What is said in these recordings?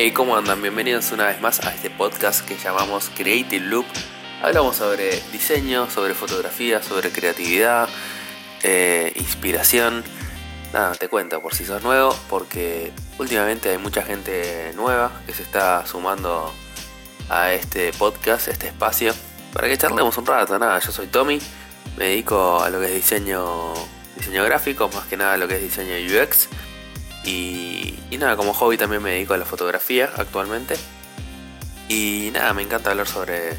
Hey, ¿cómo andan? Bienvenidos una vez más a este podcast que llamamos Creative Loop. Hablamos sobre diseño, sobre fotografía, sobre creatividad, eh, inspiración. Nada, te cuento por si sos nuevo, porque últimamente hay mucha gente nueva que se está sumando a este podcast, este espacio, para que charlemos un rato. Nada, yo soy Tommy, me dedico a lo que es diseño, diseño gráfico, más que nada a lo que es diseño UX. Y, nada, como hobby también me dedico a la fotografía actualmente. Y nada, me encanta hablar sobre,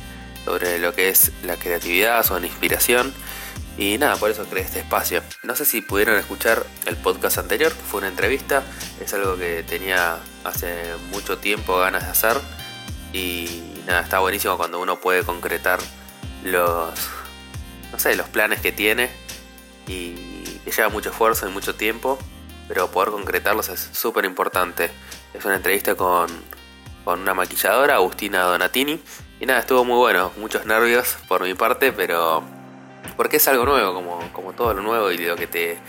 sobre lo que es la creatividad, sobre la inspiración. Y nada, por eso creé este espacio. No sé si pudieron escuchar el podcast anterior, que fue una entrevista. Es algo que tenía hace mucho tiempo ganas de hacer. Y nada, está buenísimo cuando uno puede concretar los, no sé, los planes que tiene. Y que lleva mucho esfuerzo y mucho tiempo pero poder concretarlos es súper importante. Es una entrevista con, una maquilladora, Agustina Donatini. Y nada, estuvo muy bueno, muchos nervios por mi parte, pero porque es algo nuevo, como, como todo lo nuevo y lo que te.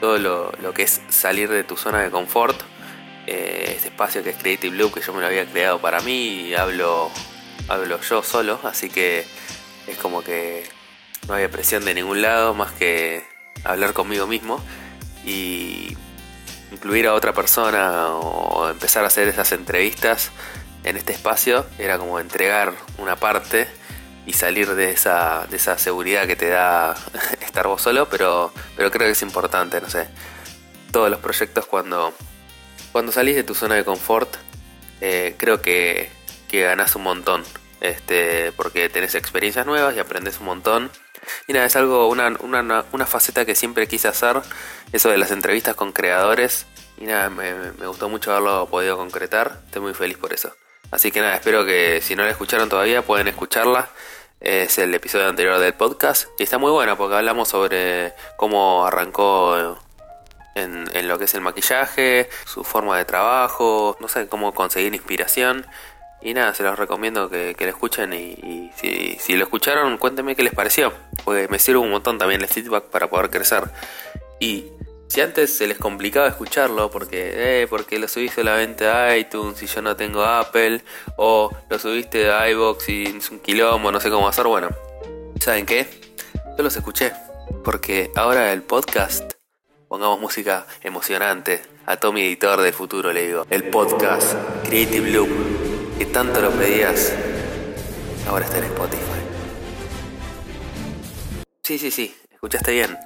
todo lo, que es salir de tu zona de confort. Eh, este espacio que es Creative Loop, que yo me lo había creado para mí y hablo, hablo yo solo, así que es como que no había presión de ningún lado más que hablar conmigo mismo. Y incluir a otra persona o empezar a hacer esas entrevistas en este espacio era como entregar una parte y salir de esa, de esa seguridad que te da estar vos solo, pero, pero creo que es importante, no sé. Todos los proyectos cuando, cuando salís de tu zona de confort, eh, creo que, que ganás un montón. Este, porque tenés experiencias nuevas y aprendes un montón. Y nada, es algo, una, una, una faceta que siempre quise hacer, eso de las entrevistas con creadores. Y nada, me, gustó mucho haberlo podido concretar, estoy muy feliz por eso. Así que nada, espero que si no la escucharon todavía pueden escucharla. Es el episodio anterior del podcast y está muy bueno porque hablamos sobre cómo arrancó en, en, lo que es el maquillaje, su forma de trabajo, no sé, cómo conseguir inspiración. Y nada, se los recomiendo que, que lo escuchen y, si, si, lo escucharon, cuéntenme qué les pareció. Porque me sirve un montón también el feedback para poder crecer. Y si antes se les complicaba escucharlo porque, eh, porque lo subiste solamente a iTunes y yo no tengo Apple, o lo subiste a iBox y es un quilombo, no sé cómo hacer, bueno, ¿saben qué? Yo los escuché porque ahora el podcast, pongamos música emocionante, a Tommy Editor del futuro le digo, el podcast Creative Loop que tanto lo pedías, ahora está en Spotify. Sí, sí, sí, escuchaste bien.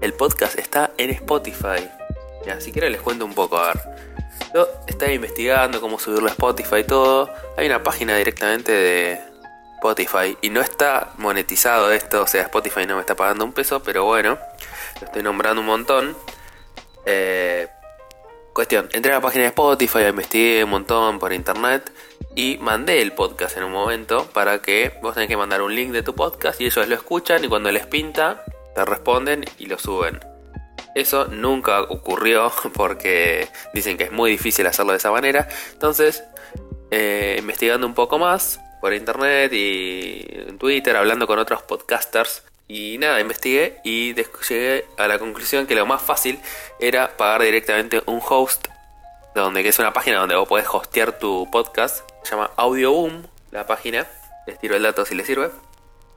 El podcast está en Spotify. Ya, si quieren les cuento un poco, a ver. Yo estaba investigando cómo subirlo a Spotify y todo. Hay una página directamente de Spotify y no está monetizado esto, o sea, Spotify no me está pagando un peso, pero bueno, lo estoy nombrando un montón. Eh, Cuestión, entré a la página de Spotify, investigué un montón por internet y mandé el podcast en un momento para que vos tenés que mandar un link de tu podcast y ellos lo escuchan y cuando les pinta te responden y lo suben. Eso nunca ocurrió porque dicen que es muy difícil hacerlo de esa manera. Entonces, eh, investigando un poco más por internet y en Twitter, hablando con otros podcasters, y nada, investigué y llegué a la conclusión que lo más fácil era pagar directamente un host, donde que es una página donde vos podés hostear tu podcast. Se llama Audioboom, la página. Les tiro el dato si les sirve.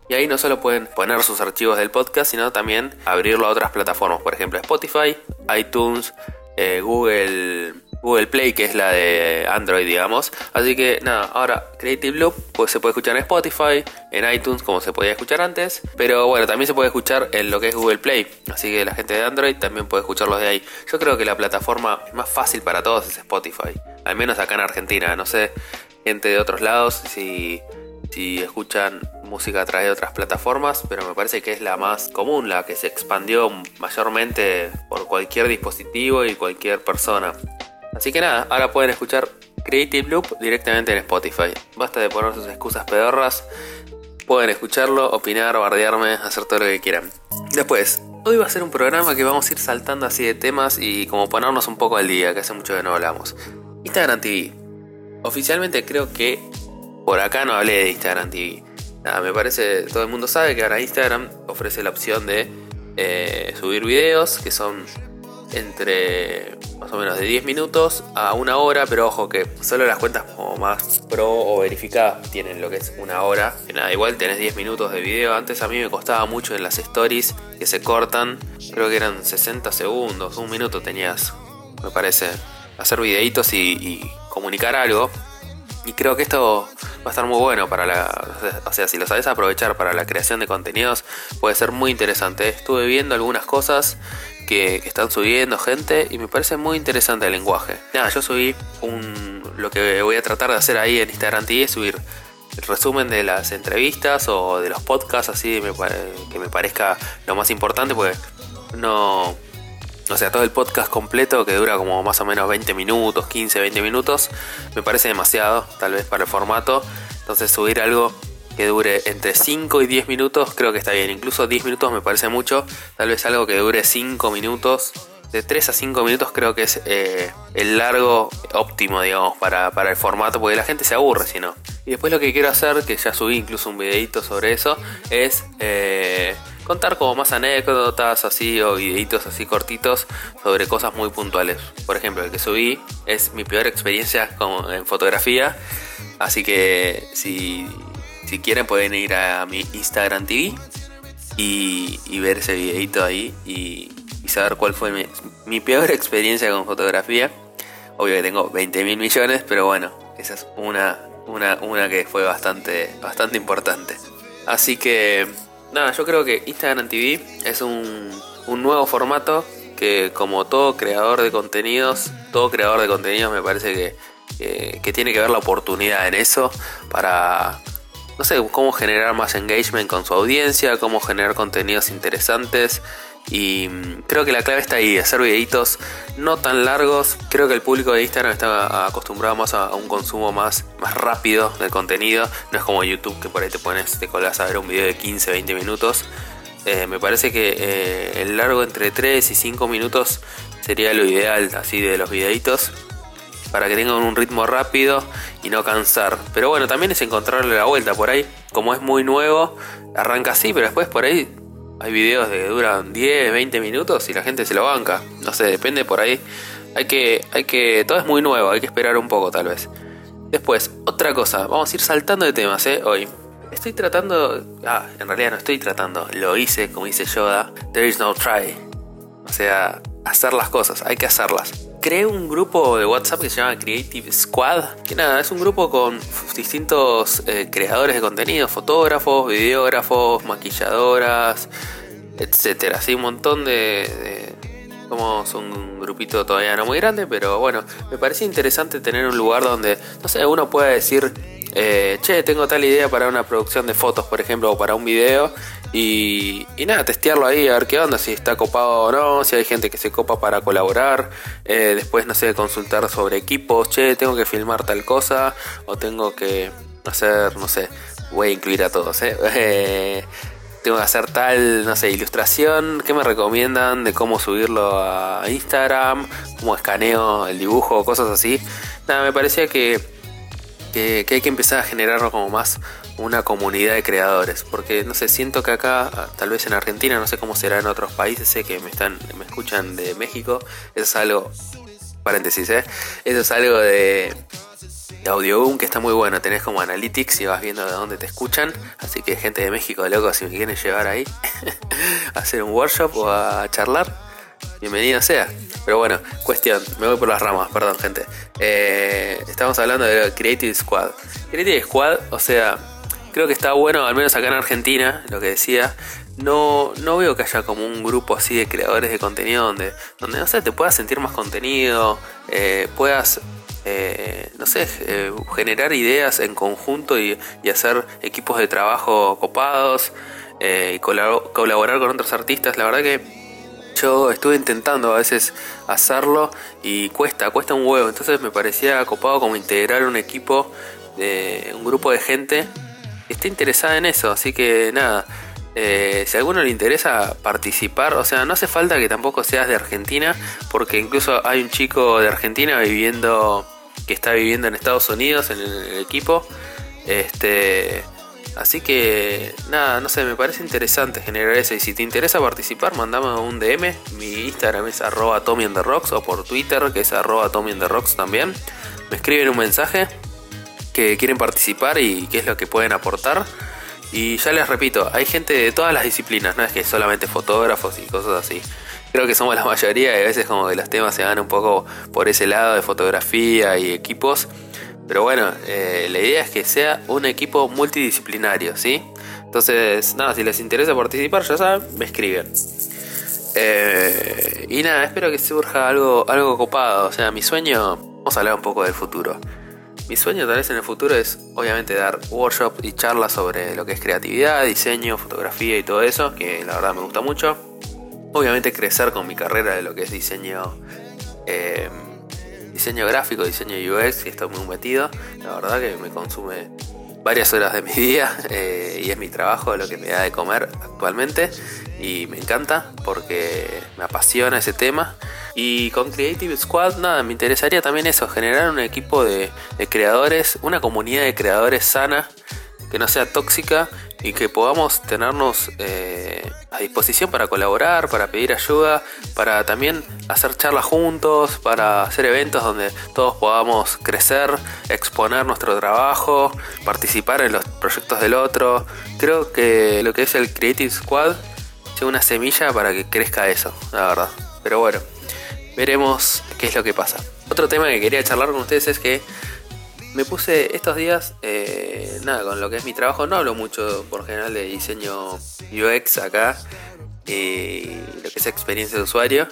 Y ahí no solo pueden poner sus archivos del podcast, sino también abrirlo a otras plataformas, por ejemplo Spotify, iTunes, eh, Google Google Play, que es la de Android, digamos. Así que nada, ahora Creative Loop pues, se puede escuchar en Spotify, en iTunes, como se podía escuchar antes. Pero bueno, también se puede escuchar en lo que es Google Play. Así que la gente de Android también puede escucharlos de ahí. Yo creo que la plataforma más fácil para todos es Spotify. Al menos acá en Argentina. No sé, gente de otros lados, si, si escuchan música a través de otras plataformas, pero me parece que es la más común, la que se expandió mayormente por cualquier dispositivo y cualquier persona. Así que nada, ahora pueden escuchar Creative Loop directamente en Spotify. Basta de poner sus excusas pedorras. Pueden escucharlo, opinar, bardearme, hacer todo lo que quieran. Después, hoy va a ser un programa que vamos a ir saltando así de temas y como ponernos un poco al día, que hace mucho que no hablamos. Instagram TV. Oficialmente creo que por acá no hablé de Instagram TV. Nada, me parece, todo el mundo sabe que ahora Instagram ofrece la opción de eh, subir videos que son entre más o menos de 10 minutos a una hora, pero ojo que solo las cuentas como más pro o verificadas tienen lo que es una hora. Nada, igual tenés 10 minutos de video. Antes a mí me costaba mucho en las stories que se cortan, creo que eran 60 segundos, un minuto tenías, me parece, hacer videitos y, comunicar algo. Y creo que esto va a estar muy bueno para la. O sea, si lo sabes aprovechar para la creación de contenidos, puede ser muy interesante. Estuve viendo algunas cosas que, están subiendo gente y me parece muy interesante el lenguaje. Nada, yo subí un, lo que voy a tratar de hacer ahí en Instagram TV es subir el resumen de las entrevistas o de los podcasts, así que me parezca lo más importante, porque no. O sea, todo el podcast completo que dura como más o menos 20 minutos, 15, 20 minutos, me parece demasiado, tal vez para el formato. Entonces subir algo que dure entre 5 y 10 minutos creo que está bien. Incluso 10 minutos me parece mucho. Tal vez algo que dure 5 minutos. De 3 a 5 minutos creo que es eh, el largo óptimo, digamos, para, el formato, porque la gente se aburre si no. Y después lo que quiero hacer, que ya subí incluso un videito sobre eso, es eh, contar como más anécdotas así o videitos así cortitos sobre cosas muy puntuales. Por ejemplo, el que subí es mi peor experiencia como en fotografía. Así que si si quieren pueden ir a mi Instagram TV y, ver ese videito ahí y, saber cuál fue mi, peor experiencia con fotografía. Obvio que tengo 20 mil millones, pero bueno, esa es una, una, una que fue bastante, bastante importante. Así que, nada, yo creo que Instagram TV es un, un nuevo formato que como todo creador de contenidos, todo creador de contenidos me parece que, que tiene que ver la oportunidad en eso para no sé, cómo generar más engagement con su audiencia, cómo generar contenidos interesantes. Y mm, creo que la clave está ahí, hacer videitos no tan largos. Creo que el público de Instagram está acostumbrado más a, un consumo más, más rápido de contenido. No es como YouTube que por ahí te pones, te colas a ver un video de 15, 20 minutos. Eh, me parece que eh, el largo entre 3 y 5 minutos sería lo ideal así de los videitos para que tengan un ritmo rápido y no cansar. Pero bueno, también es encontrarle la vuelta por ahí. Como es muy nuevo, arranca así, pero después por ahí hay videos de que duran 10, 20 minutos y la gente se lo banca. No sé, depende por ahí. Hay que, hay que, todo es muy nuevo, hay que esperar un poco tal vez. Después, otra cosa, vamos a ir saltando de temas, ¿eh? Hoy. Estoy tratando, ah, en realidad no estoy tratando, lo hice, como dice Yoda, there is no try. O sea, hacer las cosas, hay que hacerlas creé un grupo de WhatsApp que se llama Creative Squad. Que nada, es un grupo con distintos eh, creadores de contenido, fotógrafos, videógrafos, maquilladoras, etcétera. Así un montón de, Somos un grupito todavía no muy grande, pero bueno, me parece interesante tener un lugar donde, no sé, uno pueda decir, eh, che, tengo tal idea para una producción de fotos, por ejemplo, o para un video, y, nada, testearlo ahí, a ver qué onda, si está copado o no, si hay gente que se copa para colaborar. Eh, después, no sé, consultar sobre equipos, che, tengo que filmar tal cosa, o tengo que hacer, no sé, voy a incluir a todos, ¿eh? tengo que hacer tal, no sé, ilustración, ¿qué me recomiendan de cómo subirlo a Instagram? ¿Cómo escaneo el dibujo? Cosas así. Nada, me parecía que, que, que hay que empezar a generarlo como más una comunidad de creadores. Porque no sé, siento que acá, ah, tal vez en Argentina, no sé cómo será en otros países, sé que me están, me escuchan de México. Eso es algo. Paréntesis, ¿eh? Eso es algo de, de Audioboom que está muy bueno. Tenés como analytics y vas viendo de dónde te escuchan. Así que gente de México, loco, si me quieren llevar ahí a hacer un workshop o a charlar, bienvenido sea. Pero bueno, cuestión, me voy por las ramas, perdón gente. Eh, estamos hablando de Creative Squad. Creative Squad, o sea, creo que está bueno, al menos acá en Argentina, lo que decía. No, no veo que haya como un grupo así de creadores de contenido donde, donde no sé, te puedas sentir más contenido, eh, puedas, eh, no sé, eh, generar ideas en conjunto y, hacer equipos de trabajo copados y colaborar con otros artistas. La verdad que yo estuve intentando a veces hacerlo y cuesta, cuesta un huevo. Entonces me parecía copado como integrar un equipo, un grupo de gente esté interesada en eso. Así que nada, eh, si a alguno le interesa participar, o sea, no hace falta que tampoco seas de Argentina, porque incluso hay un chico de Argentina viviendo, que está viviendo en Estados Unidos en el, equipo. Este, Así que nada, no sé, me parece interesante generar eso. Y si te interesa participar, mandame un DM. Mi Instagram es arroba Tommy the Rocks o por Twitter, que es arroba Tommy the Rocks también. Me escriben un mensaje que quieren participar y qué es lo que pueden aportar. Y ya les repito, hay gente de todas las disciplinas, no es que solamente fotógrafos y cosas así. Creo que somos la mayoría y a veces como que los temas se van un poco por ese lado de fotografía y equipos. Pero bueno, eh, la idea es que sea un equipo multidisciplinario, ¿sí? Entonces, nada, si les interesa participar, ya saben, me escriben. Eh, y nada, espero que surja algo, algo copado. O sea, mi sueño, vamos a hablar un poco del futuro. Mi sueño tal vez en el futuro es obviamente dar workshops y charlas sobre lo que es creatividad, diseño, fotografía y todo eso, que la verdad me gusta mucho. Obviamente crecer con mi carrera de lo que es diseño, eh, diseño gráfico, diseño UX, y estoy muy metido. La verdad que me consume varias horas de mi día eh, y es mi trabajo lo que me da de comer actualmente y me encanta porque me apasiona ese tema. Y con Creative Squad, nada, me interesaría también eso, generar un equipo de, creadores, una comunidad de creadores sana, que no sea tóxica y que podamos tenernos eh, a disposición para colaborar, para pedir ayuda, para también hacer charlas juntos, para hacer eventos donde todos podamos crecer, exponer nuestro trabajo, participar en los proyectos del otro. Creo que lo que es el Creative Squad es una semilla para que crezca eso, la verdad. Pero bueno, veremos qué es lo que pasa. Otro tema que quería charlar con ustedes es que me puse estos días, eh, nada, con lo que es mi trabajo, no hablo mucho por general de diseño UX acá, y lo que es experiencia de usuario.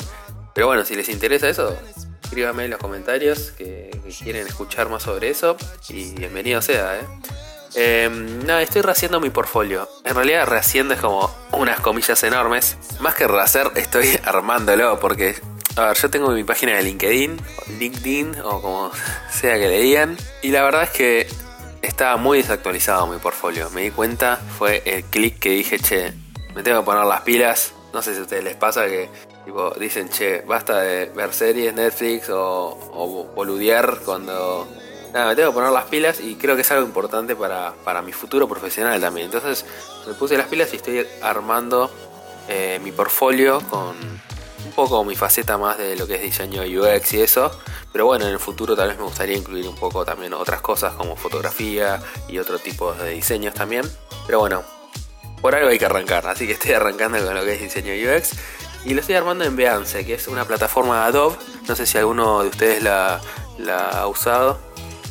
Pero bueno, si les interesa eso, escríbanme en los comentarios que, quieren escuchar más sobre eso y bienvenido sea, ¿eh? Em, nada, estoy rehaciendo mi portfolio. En realidad rehaciendo es como unas comillas enormes. Más que rehacer, estoy armándolo porque a ver, yo tengo mi página de LinkedIn, LinkedIn, o como sea que le digan. Y la verdad es que estaba muy desactualizado mi portfolio. Me di cuenta, fue el clic que dije, che, me tengo que poner las pilas. No sé si a ustedes les pasa que tipo, dicen, che, basta de ver series, Netflix o, o boludear cuando... Nada, me tengo que poner las pilas y creo que es algo importante para, para mi futuro profesional también. Entonces me puse las pilas y estoy armando eh, mi portfolio con un poco mi faceta más de lo que es diseño UX y eso. Pero bueno, en el futuro tal vez me gustaría incluir un poco también otras cosas como fotografía y otro tipo de diseños también. Pero bueno, por algo hay que arrancar. Así que estoy arrancando con lo que es diseño UX. Y lo estoy armando en Behance, que es una plataforma Adobe. No sé si alguno de ustedes la, ha usado.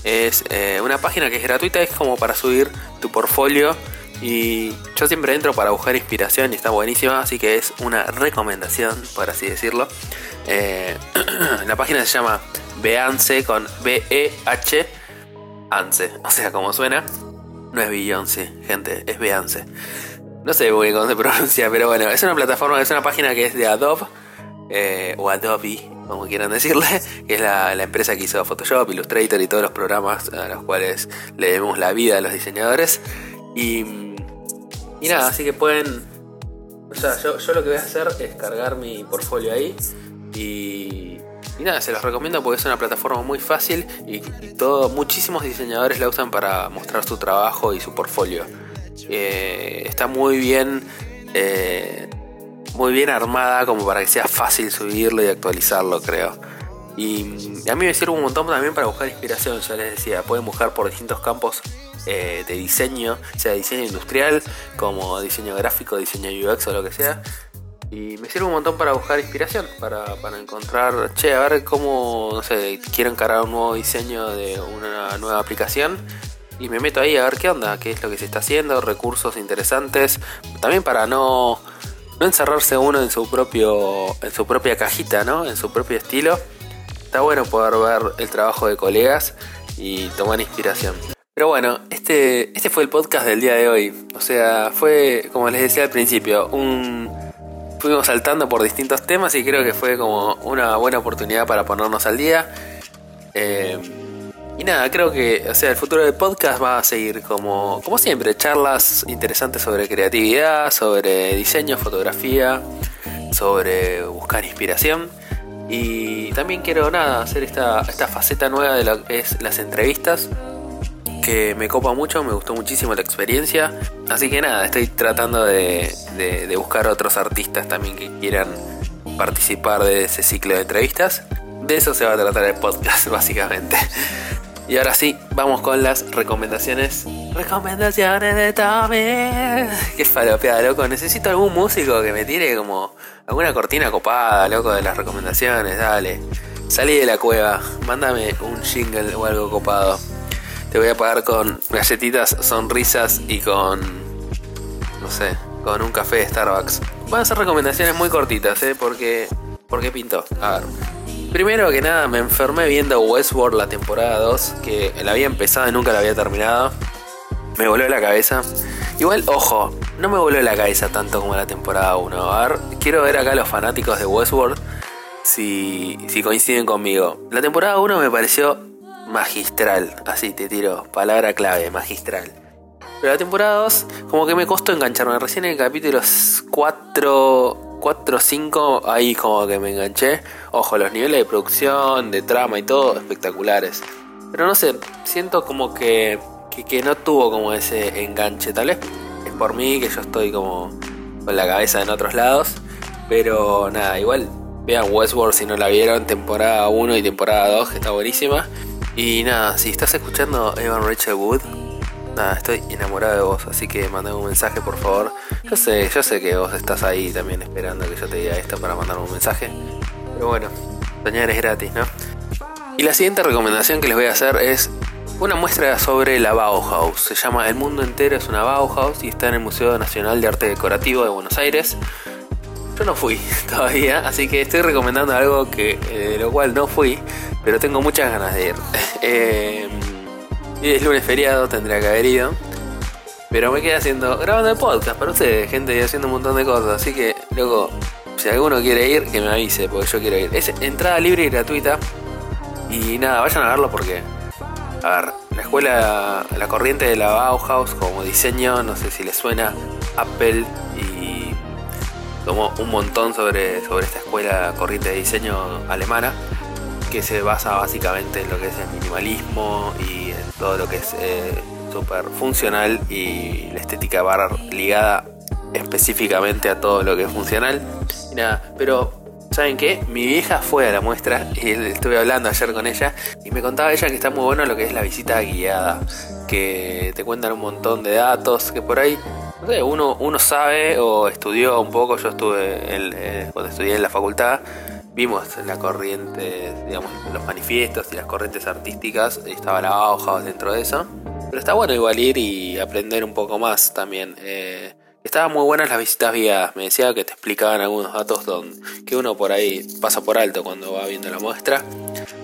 Es eh, una página que es gratuita, es como para subir tu portfolio y yo siempre entro para buscar inspiración y está buenísima, así que es una recomendación, por así decirlo. Eh, la página se llama Beance con B-E-H Ance, o sea, como suena. No es Beyoncé, gente, es Beance. No sé muy bien cómo se pronuncia, pero bueno, es una plataforma, es una página que es de Adobe, eh, o Adobe, como quieran decirle, que es la, la, empresa que hizo Photoshop, Illustrator y todos los programas a los cuales le debemos la vida a los diseñadores. Y y nada, así que pueden. O sea, yo, lo que voy a hacer es cargar mi portfolio ahí. Y, y nada, se los recomiendo porque es una plataforma muy fácil y, todo, muchísimos diseñadores la usan para mostrar su trabajo y su portfolio. Eh, está muy bien. Eh, muy bien armada como para que sea fácil subirlo y actualizarlo, creo. Y a mí me sirve un montón también para buscar inspiración, ya les decía, pueden buscar por distintos campos eh, de diseño, sea diseño industrial, como diseño gráfico, diseño UX o lo que sea. Y me sirve un montón para buscar inspiración, para, encontrar, che, a ver cómo, no sé, quiero encarar un nuevo diseño de una nueva aplicación. Y me meto ahí a ver qué onda, qué es lo que se está haciendo, recursos interesantes. También para no, no encerrarse uno en su propio en su propia cajita, ¿no? En su propio estilo. Está bueno poder ver el trabajo de colegas y tomar inspiración. Pero bueno, este, este fue el podcast del día de hoy. O sea, fue, como les decía al principio, un... Fuimos saltando por distintos temas y creo que fue como una buena oportunidad para ponernos al día. Eh, y nada, creo que, o sea, el futuro del podcast va a seguir como, como siempre, charlas interesantes sobre creatividad, sobre diseño, fotografía, sobre buscar inspiración. Y también quiero nada, hacer esta, esta faceta nueva de lo que es las entrevistas que me copa mucho, me gustó muchísimo la experiencia. Así que nada, estoy tratando de, de buscar otros artistas también que quieran participar de ese ciclo de entrevistas. De eso se va a tratar el podcast, básicamente. Y ahora sí, vamos con las recomendaciones. Recomendaciones de Tommy. Qué falopeada, loco. Necesito algún músico que me tire como alguna cortina copada, loco, de las recomendaciones. Dale. Salí de la cueva. Mándame un jingle o algo copado. Te voy a pagar con galletitas, sonrisas y con. No sé, con un café de Starbucks. Van a ser recomendaciones muy cortitas, ¿eh? Porque. Porque pinto. A ver. Primero que nada, me enfermé viendo Westworld la temporada 2, que la había empezado y nunca la había terminado. Me voló la cabeza. Igual, ojo, no me voló la cabeza tanto como la temporada 1. A ver, quiero ver acá a los fanáticos de Westworld si, si coinciden conmigo. La temporada 1 me pareció magistral. Así te tiro, palabra clave, magistral. Pero la temporada 2, como que me costó engancharme. Recién en el capítulo 4 4 o 5 ahí como que me enganché. Ojo, los niveles de producción, de trama y todo espectaculares. Pero no sé, siento como que, que, no tuvo como ese enganche. Tal vez es por mí que yo estoy como con la cabeza en otros lados. Pero nada, igual vean Westworld si no la vieron, temporada 1 y temporada 2, que está buenísima. Y nada, si estás escuchando Evan Rachel Wood, nada, estoy enamorado de vos, así que mandame un mensaje por favor. Yo sé, yo sé que vos estás ahí también esperando que yo te diga esto para mandarme un mensaje. Pero bueno, soñar es gratis, ¿no? Y la siguiente recomendación que les voy a hacer es una muestra sobre la Bauhaus. Se llama El mundo entero es una Bauhaus y está en el Museo Nacional de Arte Decorativo de Buenos Aires. Yo no fui todavía, así que estoy recomendando algo que eh, de lo cual no fui, pero tengo muchas ganas de ir. eh, es lunes feriado, tendría que haber ido. Pero me quedé haciendo, grabando el podcast para ustedes, gente, y haciendo un montón de cosas. Así que, luego, si alguno quiere ir, que me avise, porque yo quiero ir. Es entrada libre y gratuita. Y nada, vayan a verlo porque, a ver, la escuela, la corriente de la Bauhaus como diseño, no sé si les suena, Apple y tomó un montón sobre, sobre esta escuela corriente de diseño alemana que se basa básicamente en lo que es el minimalismo y en todo lo que es eh, súper funcional y la estética va ligada específicamente a todo lo que es funcional. Y nada, pero ¿saben qué? Mi vieja fue a la muestra y estuve hablando ayer con ella y me contaba ella que está muy bueno lo que es la visita guiada, que te cuentan un montón de datos, que por ahí uno, uno sabe o estudió un poco, yo estuve eh, cuando estudié en la facultad, vimos la corriente, digamos, los manifiestos y las corrientes artísticas, estaba la Bauhaus dentro de eso. Pero está bueno igual ir y aprender un poco más también. Eh, estaban muy buenas las visitas guiadas, me decía que te explicaban algunos datos don, que uno por ahí pasa por alto cuando va viendo la muestra.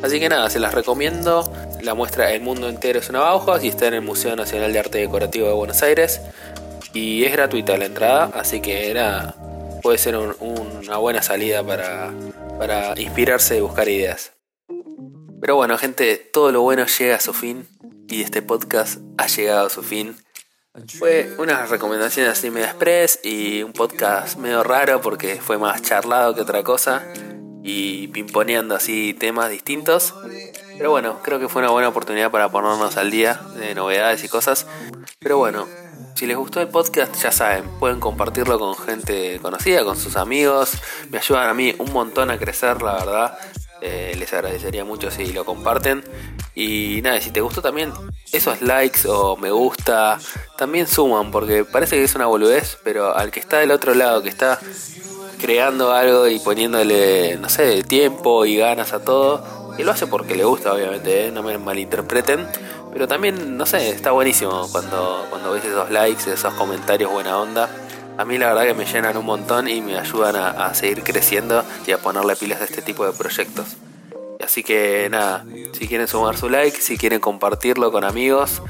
Así que nada, se las recomiendo. La muestra El Mundo Entero es una Bauhaus y está en el Museo Nacional de Arte Decorativo de Buenos Aires. Y es gratuita la entrada, así que era, puede ser una buena salida para, para inspirarse y buscar ideas. Pero bueno, gente, todo lo bueno llega a su fin y este podcast ha llegado a su fin. Fue unas recomendaciones así medio express y un podcast medio raro porque fue más charlado que otra cosa y pimponeando así temas distintos. Pero bueno, creo que fue una buena oportunidad para ponernos al día de novedades y cosas. Pero bueno, si les gustó el podcast, ya saben, pueden compartirlo con gente conocida, con sus amigos. Me ayudan a mí un montón a crecer, la verdad. Eh, les agradecería mucho si lo comparten. Y nada, si te gustó también, esos likes o me gusta también suman, porque parece que es una boludez, pero al que está del otro lado, que está creando algo y poniéndole, no sé, tiempo y ganas a todo, y lo hace porque le gusta, obviamente, ¿eh? no me malinterpreten pero también, no sé, está buenísimo cuando, cuando ves esos likes, esos comentarios buena onda. A mí la verdad que me llenan un montón y me ayudan a, seguir creciendo y a ponerle pilas a este tipo de proyectos. Así que nada, si quieren sumar su like, si quieren compartirlo con amigos,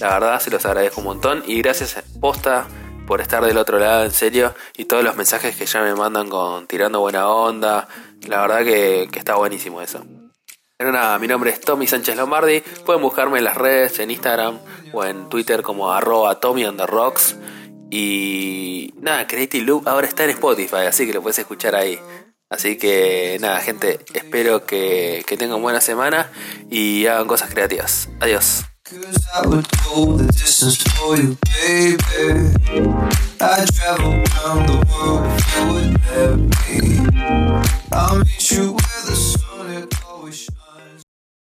la verdad se los agradezco un montón. Y gracias posta por estar del otro lado, en serio, y todos los mensajes que ya me mandan con tirando buena onda. La verdad que está buenísimo eso. Pero nada, mi nombre es Tommy Sánchez Lombardi. Pueden buscarme en las redes, en Instagram o en Twitter como arroba Tommy on. Y nada, Creative Loop ahora está en Spotify, así que lo puedes escuchar ahí. Así que nada, gente, espero que, que tengan buena semana y hagan cosas creativas. Adiós.